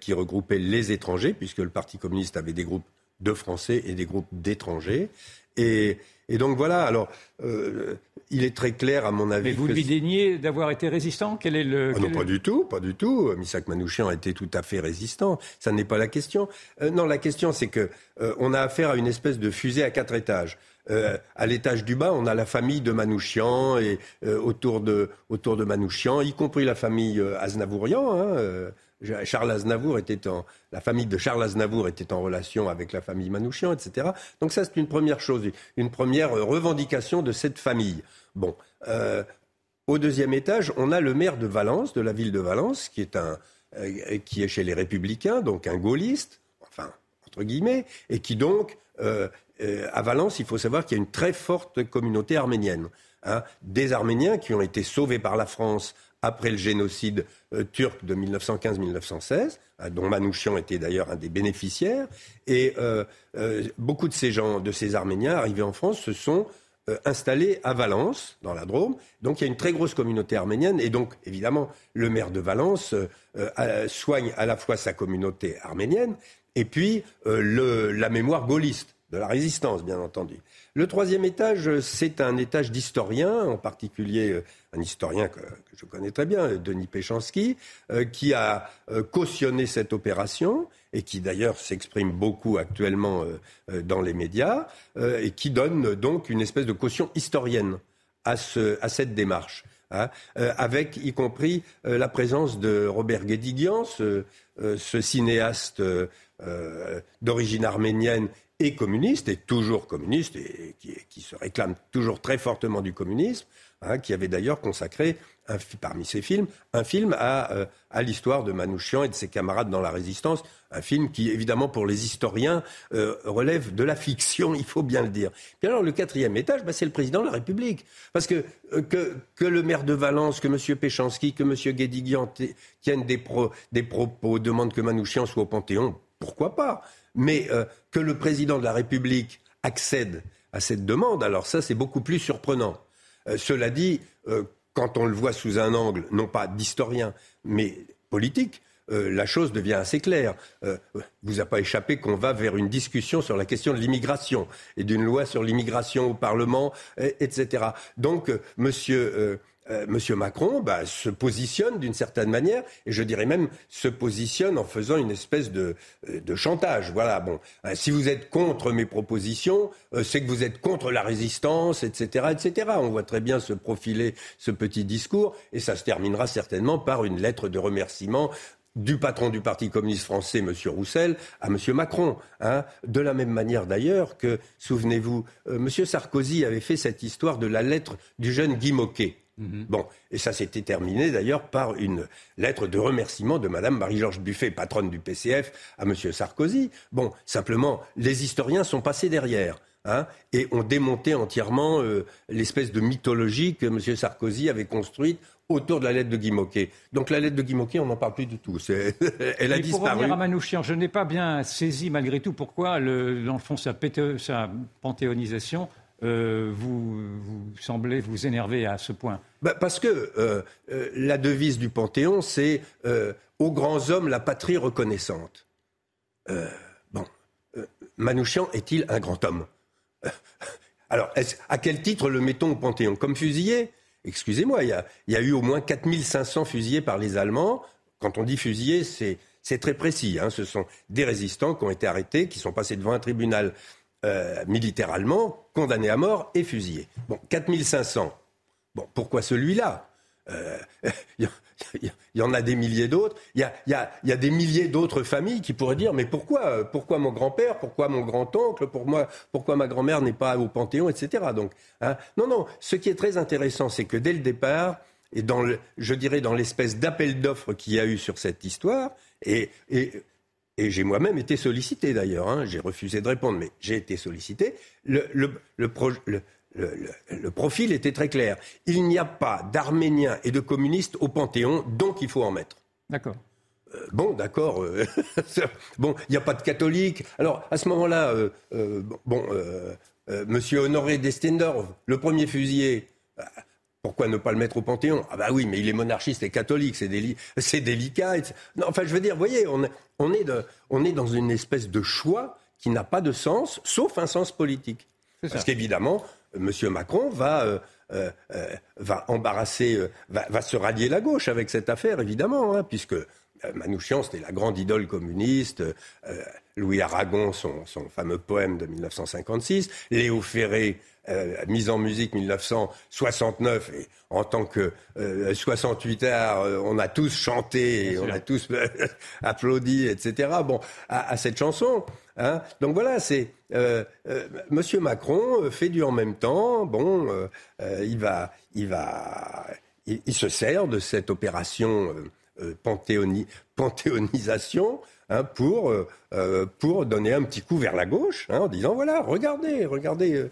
qui regroupaient les étrangers, puisque le Parti communiste avait des groupes de Français et des groupes d'étrangers. Et, donc voilà, alors il est très clair, à mon avis. Mais vous lui déniez d'avoir été résistant? Quel est le. Ah non, pas du tout, pas du tout. Misak Manouchian a été tout à fait résistant. Ça n'est pas la question. Euh, non, la question, c'est que euh, on a affaire à une espèce de fusée à quatre étages. Euh, à l'étage du bas, on a la famille de Manouchian et autour de autour de Manouchian, y compris la famille Aznavourian. Hein, Charles Aznavour était en, la famille de Charles Aznavour était en relation avec la famille Manouchian, etc. Donc ça, c'est une première chose, une première revendication de cette famille. Bon, au deuxième étage, on a le maire de Valence, de la ville de Valence, qui est, un, euh, qui est chez les Républicains, donc un gaulliste, enfin, entre guillemets, et qui donc, euh, euh, à Valence, il faut savoir qu'il y a une très forte communauté arménienne. Hein, des Arméniens qui ont été sauvés par la France après le génocide turc de 1915-1916, hein, dont Manouchian était d'ailleurs un des bénéficiaires. Et beaucoup de ces gens, de ces Arméniens arrivés en France, se sont euh, installé à Valence, dans la Drôme. Donc il y a une très grosse communauté arménienne. Et donc, évidemment, le maire de Valence euh, euh, soigne à la fois sa communauté arménienne et puis la mémoire gaulliste de la résistance, bien entendu. Le troisième étage, c'est un étage d'historiens, en particulier un historien que, je connais très bien, Denis Péchanski, qui a cautionné cette opération et qui d'ailleurs s'exprime beaucoup actuellement euh, euh, dans les médias, euh, et qui donne donc une espèce de caution historienne à, ce, à cette démarche. Hein, avec y compris la présence de Robert Guédiguian, ce cinéaste d'origine arménienne et communiste, et toujours communiste, et qui, se réclame toujours très fortement du communisme, hein, qui avait d'ailleurs consacré parmi ses films, un film à, euh, l'histoire de Manouchian et de ses camarades dans la résistance, un film qui, évidemment, pour les historiens, euh, relève de la fiction, il faut bien le dire. Puis alors, le quatrième étage, bah, c'est le président de la République. Parce que, euh, que, le maire de Valence, que M. Péchanski, que M. Guédiguian tiennent des propos, demandent que Manouchian soit au Panthéon, pourquoi pas Mais que le président de la République accède à cette demande, alors ça, c'est beaucoup plus surprenant. cela dit, quand on le voit sous un angle, non pas d'historien, mais politique, euh, la chose devient assez claire. Euh, vous a pas échappé qu'on va vers une discussion sur la question de l'immigration et d'une loi sur l'immigration au Parlement, etc. Donc, euh, monsieur euh, Monsieur Macron bah, se positionne d'une certaine manière, et je dirais même se positionne en faisant une espèce de, euh, chantage. Voilà, bon, euh, si vous êtes contre mes propositions, c'est que vous êtes contre la résistance, etc., etc. On voit très bien se profiler ce petit discours, et ça se terminera certainement par une lettre de remerciement du patron du Parti communiste français, M. Roussel, à M. Macron. Hein. De la même manière d'ailleurs que, souvenez-vous, M. Sarkozy avait fait cette histoire de la lettre du jeune Guy Moquet. Mhm. Bon, et ça s'était terminé d'ailleurs par une lettre de remerciement de Madame Marie-Georges Buffet, patronne du PCF, à M. Sarkozy. Bon, simplement, les historiens sont passés derrière. Hein, et ont démonté entièrement euh, l'espèce de mythologie que M. Sarkozy avait construite autour de la lettre de Guy Moquet. Donc la lettre de Guy Moquet, on n'en parle plus du tout. Elle a disparu. Pour revenir à Manouchian, je n'ai pas bien saisi malgré tout pourquoi, le, dans le fond, sa, sa panthéonisation euh, vous, semblez vous énerver à ce point bah, Parce que euh, euh, la devise du Panthéon, c'est aux grands hommes la patrie reconnaissante. bon, Manouchian est-il un grand homme? Alors, à quel titre le mettons au Panthéon? Comme fusillé? Excusez-moi, il y, a, eu au moins 4500 fusillés par les Allemands. Quand on dit fusillés, c'est très précis. Hein. Ce sont des résistants qui ont été arrêtés, qui sont passés devant un tribunal euh, condamné à mort et fusillé. Bon, 4500. Bon, pourquoi celui-là? Il euh, y, en a des milliers d'autres. Il y a, des milliers d'autres familles qui pourraient dire mais pourquoi Pourquoi mon grand-père Pourquoi mon grand-oncle pour Pourquoi ma grand-mère n'est pas au Panthéon, etc. Donc, hein, non, non. Ce qui est très intéressant, c'est que dès le départ, et dans le, je dirais dans l'espèce d'appel d'offres qu'il y a eu sur cette histoire, et et j'ai moi-même été sollicité d'ailleurs, hein. j'ai refusé de répondre, mais j'ai été sollicité. Le, le, le, profil était très clair. Il n'y a pas d'Arméniens et de communistes au Panthéon, donc il faut en mettre. D'accord. Euh, bon, d'accord. Euh, bon, il n'y a pas de catholiques. Alors, à ce moment-là, euh, bon, Monsieur Honoré d'Estendorf, le premier fusillé, pourquoi ne pas le mettre au Panthéon? Ah bah oui, mais il est monarchiste et catholique, c'est, délicat. Non, enfin, je veux dire, vous voyez, on, est dans une espèce de choix qui n'a pas de sens, sauf un sens politique. Parce qu'évidemment, M. Macron va, euh, euh, euh, va embarrasser, va, se rallier la gauche avec cette affaire, évidemment, hein, puisque Manouchian, c'était la grande idole communiste. Louis Aragon, son, fameux poème de 1956. Léo Ferré, mise en musique 1969 et en tant que 68 heures, on a tous chanté, on a tous applaudi, etc. Bon, à cette chanson. Hein. Donc voilà, c'est euh, euh, Monsieur Macron euh, fait du en même temps. Bon, il va, il va, il, se sert de cette opération panthéonisation hein, pour pour donner un petit coup vers la gauche, hein, en disant voilà, regardez, regardez.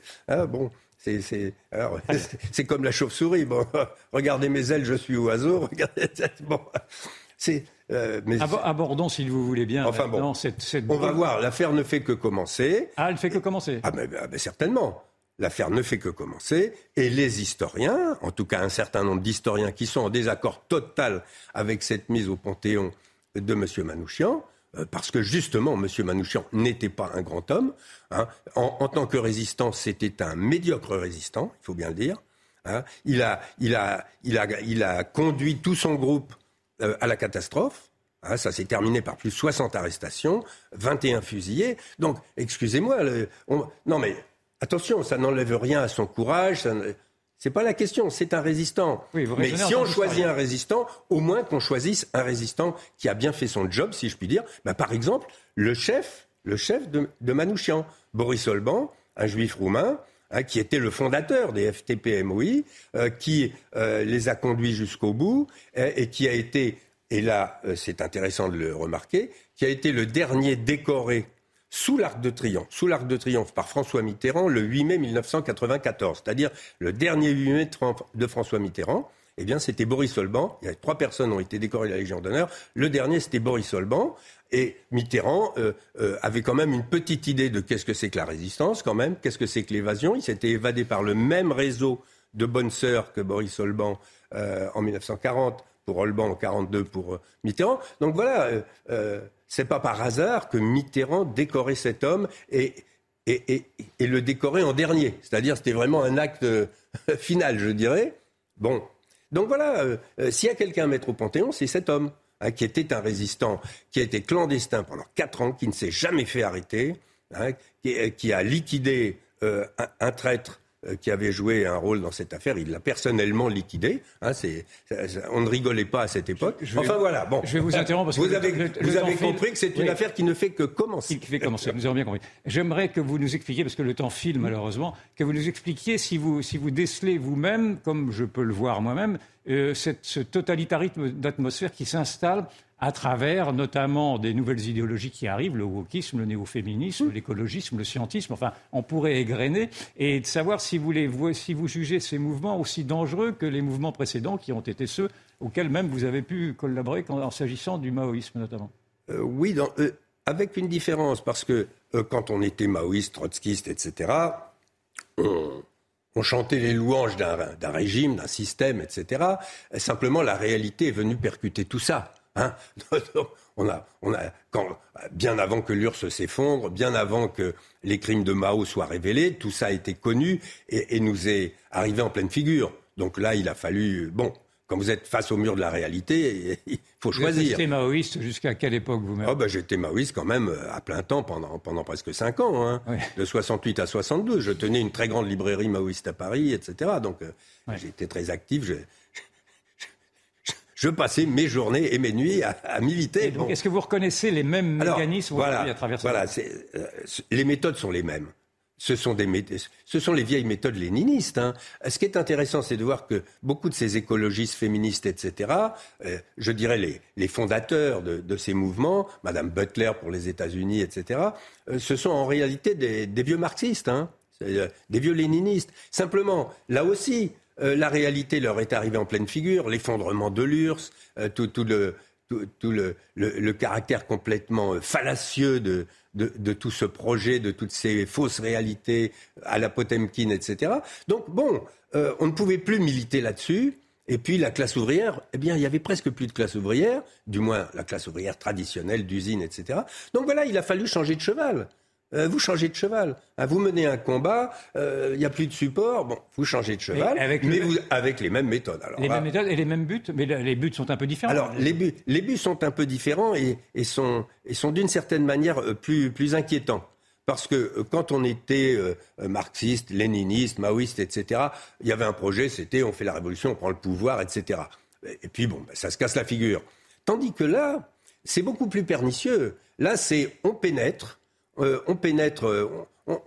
bon, c'est comme la chauve-souris. Bon, regardez mes ailes, je suis oiseau. Regardez, bon, c'est euh, abordons, si vous voulez bien. Enfin bon, on va voir. L'affaire ne fait que commencer. Ah, elle fait que commencer. Ah, mais, ah, certainement. L'affaire ne fait que commencer et les historiens, en tout cas un certain nombre d'historiens qui sont en désaccord total avec cette mise au Panthéon de M. Manouchian, euh, parce que justement, M. Manouchian n'était pas un grand homme. Hein. En, tant que résistant, c'était un médiocre résistant, il faut bien le dire. Hein. Il, a, il, a, il, a, il a conduit tout son groupe euh, à la catastrophe. Hein, ça s'est terminé par plus de 60 arrestations, 21 fusillés. Donc, excusez-moi, non mais attention, ça n'enlève rien à son courage. C'est pas la question, c'est un résistant. mais si on choisit un résistant, au moins qu'on choisisse un résistant qui a bien fait son job, si je puis dire. Bah, par exemple, le chef, le chef de, Manouchian, Boris Olban, un juif roumain, hein, qui était le fondateur des FTP-MOI, euh, qui euh, les a conduits jusqu'au bout et qui a été et là euh, c'est intéressant de le remarquer, qui a été le dernier décoré sous l'Arc de Triomphe, sous l'Arc de Triomphe par François Mitterrand le 8 mai 1994, c'est-à-dire le dernier 8 mai de François Mitterrand. Eh bien, c'était Boris Olban. Il y a trois personnes ont été décorées de la Légion d'honneur. Le dernier, c'était Boris Olban. Et Mitterrand euh, euh, avait quand même une petite idée de qu'est-ce que c'est que la résistance, quand même, qu'est-ce que c'est que l'évasion. Il s'était évadé par le même réseau de bonnes sœurs que Boris Olban en 1940 pour Olban, en 42 pour euh, Mitterrand. Donc voilà, euh, euh, c'est pas par hasard que Mitterrand décorait cet homme et, le décorait en dernier. C'est-à-dire, c'était vraiment un acte final, je dirais. Bon. Donc voilà, s'il y a quelqu'un à mettre au Panthéon, c'est cet homme. Hein, qui était un résistant, qui a été clandestin pendant quatre ans, qui ne s'est jamais fait arrêter, hein, qui, a liquidé un, traître euh, qui avait joué un rôle dans cette affaire, il l'a personnellement liquidé. Hein, on ne rigolait pas à cette époque. enfin voilà. Bon, je vais vous interrompre parce vous que avez, vous avez compris que c'est une affaire qui ne fait que commencer. Qui fait commencer. Nous avons bien compris. J'aimerais que vous nous expliquiez, parce que le temps file malheureusement, que vous nous expliquiez si vous si vous décelez vous-même, comme je peux le voir moi-même, euh, cette, ce totalitarisme d'atmosphère qui s'installe à travers notamment des nouvelles idéologies qui arrivent, le wokisme, le néo-féminisme, mmh. l'écologisme, le scientisme, enfin, on pourrait égrener, et de savoir si vous, les, si vous jugez ces mouvements aussi dangereux que les mouvements précédents qui ont été ceux auxquels même vous avez pu collaborer en s'agissant du maoïsme notamment. Euh, oui, euh, avec une différence, parce que euh, quand on était maoïste, trotskiste, etc., on, on chantait les louanges d'un régime, d'un système, etc. Simplement, la réalité est venue percuter tout ça. Hein on a, bien avant que l'URSS s'effondre, bien avant que les crimes de Mao soient révélés, tout ça a été connu et, nous est arrivé en pleine figure. Donc là, il a fallu, bon, quand vous êtes face au mur de la réalité, il faut choisir. Vous étiez maoïste jusqu'à quelle époque vous-même oh, bah, J'étais maoïste quand même euh, à plein temps pendant, pendant presque 5 ans, hein. de 68 à 62. Je tenais une très grande librairie maoïste à Paris, etc. Donc euh, j'étais très actif je passais mes journées et mes nuits à, militer. est-ce que vous reconnaissez les mêmes mécanismes voilà, à travers Voilà, euh, les méthodes sont les mêmes. Ce sont, les vieilles méthodes léninistes. Hein. Ce qui est intéressant, c'est de voir que beaucoup de ces écologistes féministes, etc., euh, je dirais les, les fondateurs de, ces mouvements, Madame Butler pour les États-Unis, etc., euh, ce sont en réalité des, vieux marxistes, hein, des vieux léninistes. Simplement, là aussi, euh, la réalité leur est arrivée en pleine figure, l'effondrement de l'URSS, euh, tout, le, le, caractère complètement euh, fallacieux de, de, tout ce projet, de toutes ces fausses réalités à la Potemkin, etc. Donc bon, on ne pouvait plus militer là-dessus. Et puis la classe ouvrière, eh bien, il y avait presque plus de classe ouvrière, du moins la classe ouvrière traditionnelle d'usine, etc. Donc voilà, il a fallu changer de cheval. Euh, vous changez de cheval. Hein, vous menez un combat, il euh, n'y a plus de support, bon, vous changez de cheval, avec mais vous, avec les mêmes méthodes. les mêmes méthodes et les mêmes buts, mais les buts sont un peu différents. Alors, les buts, les buts sont un peu différents et, et sont, et sont d'une certaine manière euh, plus, plus inquiétants. Parce que quand on était marxiste, léniniste, maoïste, etc., il y avait un projet, c'était on fait la révolution, on prend le pouvoir, etc. Et puis bon, ben, ça se casse la figure. Tandis que là, c'est beaucoup plus pernicieux. Là, c'est on pénètre, euh, on pénètre. Euh, on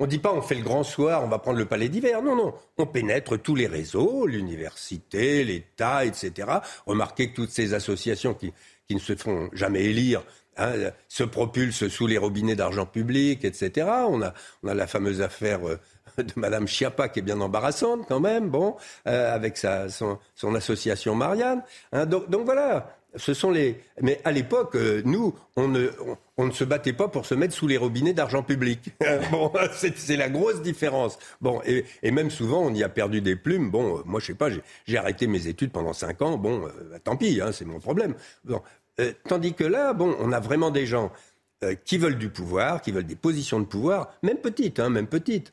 ne dit pas on fait le grand soir, on va prendre le palais d'hiver. Non, non. On pénètre tous les réseaux, l'université, l'État, etc. Remarquez que toutes ces associations qui, ne se font jamais élire hein, se propulsent sous les robinets d'argent public, etc. On a, on a la fameuse affaire euh, de Madame Chiappa qui est bien embarrassante quand même, bon, avec sa, son, association Marianne. Hein. donc, donc, voilà, ce sont les. Mais à l'époque, euh, nous, on ne, on, ne se battait pas pour se mettre sous les robinets d'argent public. bon, c'est la grosse différence. Bon, et, même souvent, on y a perdu des plumes. Bon, euh, moi, je sais pas, j'ai arrêté mes études pendant cinq ans. Bon, euh, bah, tant pis, hein, c'est mon problème. Bon, tandis que là, bon, on a vraiment des gens qui veulent du pouvoir, qui veulent des positions de pouvoir, même petites, hein, même petites.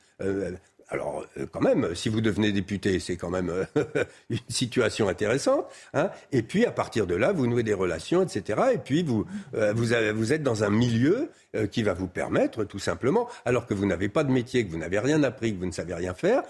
Alors, euh, quand même, si vous devenez député, c'est quand même euh, une situation intéressante. Hein. et puis, à partir de là, vous nouez des relations, etc. Et puis, euh, vous, êtes dans un milieu qui va vous permettre, tout simplement, alors que vous n'avez pas de métier, que vous n'avez rien appris, que vous ne savez rien faire,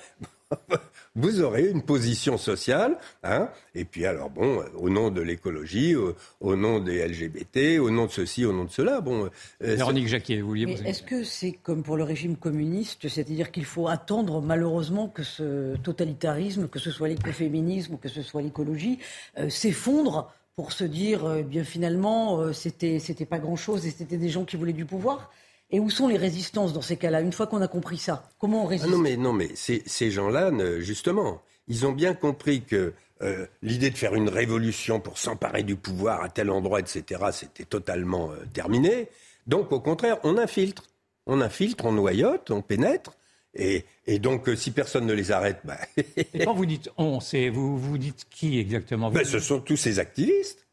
vous aurez une position sociale. Hein, et puis alors, bon, au nom de l'écologie, au, nom des LGBT, au nom de ceci, au nom de cela, bon... Euh, Véronique Jacquier, vous vouliez Est-ce que c'est comme pour le régime communiste, c'est-à-dire qu'il faut attendre malheureusement que ce totalitarisme, que ce soit l'écoféminisme ou que ce soit l'écologie, euh, s'effondre pour se dire, euh, bien finalement, c'était, c'était pas grand-chose et c'était des gens qui voulaient du pouvoir? Et où sont les résistances dans ces cas-là Une fois qu'on a compris ça, comment on résiste? ah Non, mais, non, mais ces, gens-là, justement, ils ont bien compris que euh, l'idée de faire une révolution pour s'emparer du pouvoir à tel endroit, etc., c'était totalement euh, terminé. Donc, au contraire, on infiltre. On infiltre, on noyote, on pénètre. Et, donc, euh, si personne ne les arrête, bah... et quand vous dites on, vous, vous dites qui exactement? Ben, Ce sont tous ces activistes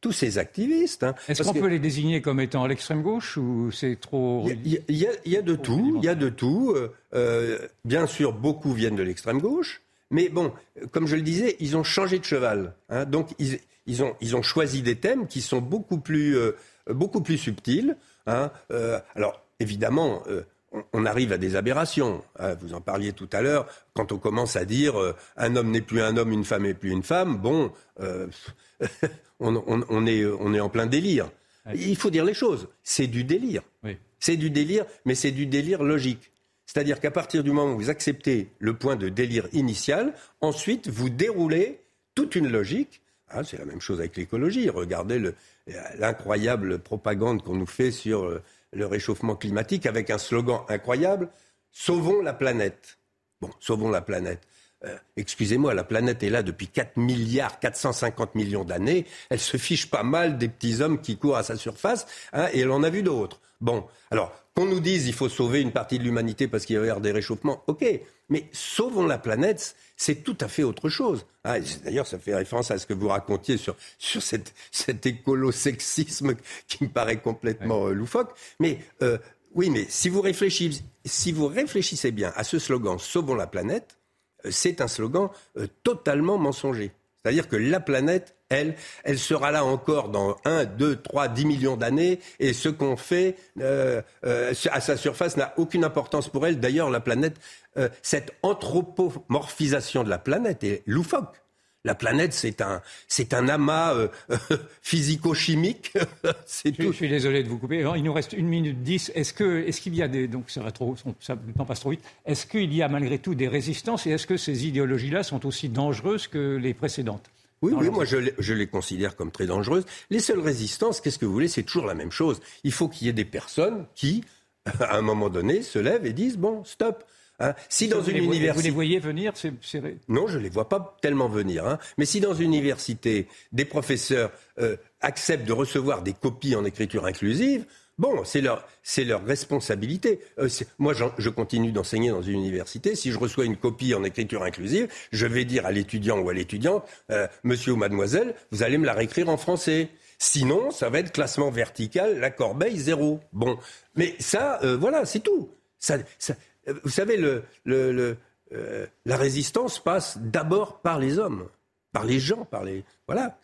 tous ces activistes. Hein. Est-ce qu'on peut les désigner comme étant à l'extrême gauche ou c'est trop Il y, a de tout. Il y a de tout. Euh, euh, bien sûr, beaucoup viennent de l'extrême gauche, mais bon, comme je le disais, ils ont changé de cheval. Hein. donc ils, ont, ils ont choisi des thèmes qui sont beaucoup plus, euh, beaucoup plus subtils. Hein. alors évidemment on arrive à des aberrations. Vous en parliez tout à l'heure, quand on commence à dire un homme n'est plus un homme, une femme n'est plus une femme, bon, on, est, on est en plein délire. Il faut dire les choses. C'est du délire. C'est du délire, mais c'est du délire logique. C'est-à-dire qu'à partir du moment où vous acceptez le point de délire initial, ensuite vous déroulez toute une logique. Ah, c'est la même chose avec l'écologie. Regardez l'incroyable propagande qu'on nous fait sur euh, le réchauffement climatique avec un slogan incroyable Sauvons la planète. Bon, sauvons la planète. Euh, excusez-moi, la planète est là depuis 4 milliards 450 millions d'années. Elle se fiche pas mal des petits hommes qui courent à sa surface, hein, et elle en a vu d'autres. Bon, alors qu'on nous dise il faut sauver une partie de l'humanité parce qu'il y a des réchauffements, ok, mais sauvons la planète, c'est tout à fait autre chose. Ah, d'ailleurs, ça fait référence à ce que vous racontiez sur, sur cet, cet écolo-sexisme qui me paraît complètement euh, loufoque. Mais euh, oui, mais si vous, réfléchissez, si vous réfléchissez bien à ce slogan Sauvons la planète, c'est un slogan euh, totalement mensonger. C'est-à-dire que la planète, elle, elle sera là encore dans 1, 2, 3, 10 millions d'années, et ce qu'on fait euh, euh, à sa surface n'a aucune importance pour elle. D'ailleurs, la planète, cette anthropomorphisation de la planète est loufoque. La planète, c'est un, c'est un amas euh, physico-chimique. c'est je, tout. je suis désolé de vous couper. Il nous reste une minute dix. Est-ce que, est-ce qu'il y a des, donc ça va trop, ça, le temps passe trop vite. Est-ce qu'il y a malgré tout des résistances et est-ce que ces idéologies-là sont aussi dangereuses que les précédentes oui, oui, moi je les, je les, considère comme très dangereuses. Les seules résistances, qu'est-ce que vous voulez, c'est toujours la même chose. Il faut qu'il y ait des personnes qui, à un moment donné, se lèvent et disent bon, stop. Hein. si dans une université, vous les voyez venir, c'est non, je les vois pas tellement venir. Hein. Mais si dans une université, des professeurs euh, acceptent de recevoir des copies en écriture inclusive, Bon, c'est leur, c'est leur responsabilité. Euh, moi, je continue d'enseigner dans une université. Si je reçois une copie en écriture inclusive, je vais dire à l'étudiant ou à l'étudiante, euh, monsieur ou mademoiselle, vous allez me la réécrire en français. Sinon, ça va être classement vertical, la corbeille, zéro. Bon, mais ça, euh, voilà, c'est tout. Ça, vous savez, le, le, euh, la résistance passe d'abord par les hommes, par les gens, par les... Voilà.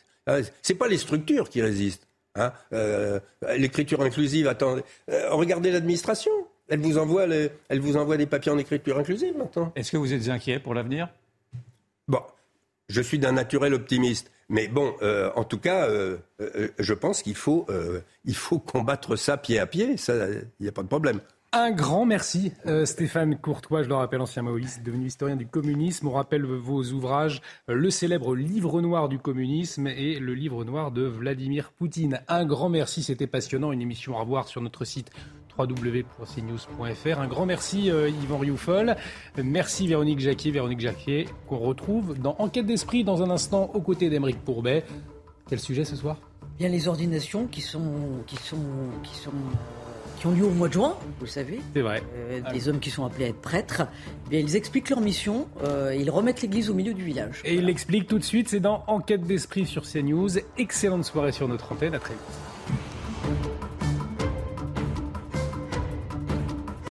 c'est pas les structures qui résistent. Hein. L'écriture inclusive, attendez, regardez l'administration. Elle vous envoie, elle vous envoie des papiers en écriture inclusive maintenant. Est-ce que vous êtes inquiet pour l'avenir? Bon, je suis d'un naturel optimiste. Mais bon, euh, en tout cas, euh, euh, je pense qu'il faut, il faut combattre ça pied à pied. Il n'y a pas de problème. Un grand merci, Stéphane Courtois, je le rappelle, ancien maoïste, devenu historien du communisme. On rappelle vos ouvrages, le célèbre livre noir du communisme et le livre noir de Vladimir Poutine. Un grand merci, c'était passionnant. Une émission à revoir sur notre site www.cnews.fr. Un grand merci euh, Yvan Rioufol. Merci Véronique Jacquier. Véronique Jacquier qu'on retrouve dans Enquête d'esprit dans un instant aux côtés d'Emeric Pourbet. Quel sujet ce soir? Bien les ordinations qui sont qui sont qui sont qui ont lieu au mois de juin, vous le savez. C'est vrai. Euh, des hommes qui sont appelés à être prêtres. Eh bien, ils expliquent leur mission. Euh, ils remettent l'église au milieu du village. Et ils l'expliquent tout de suite. C'est dans Enquête d'esprit sur CNews. Excellente soirée sur notre antenne. À très vite.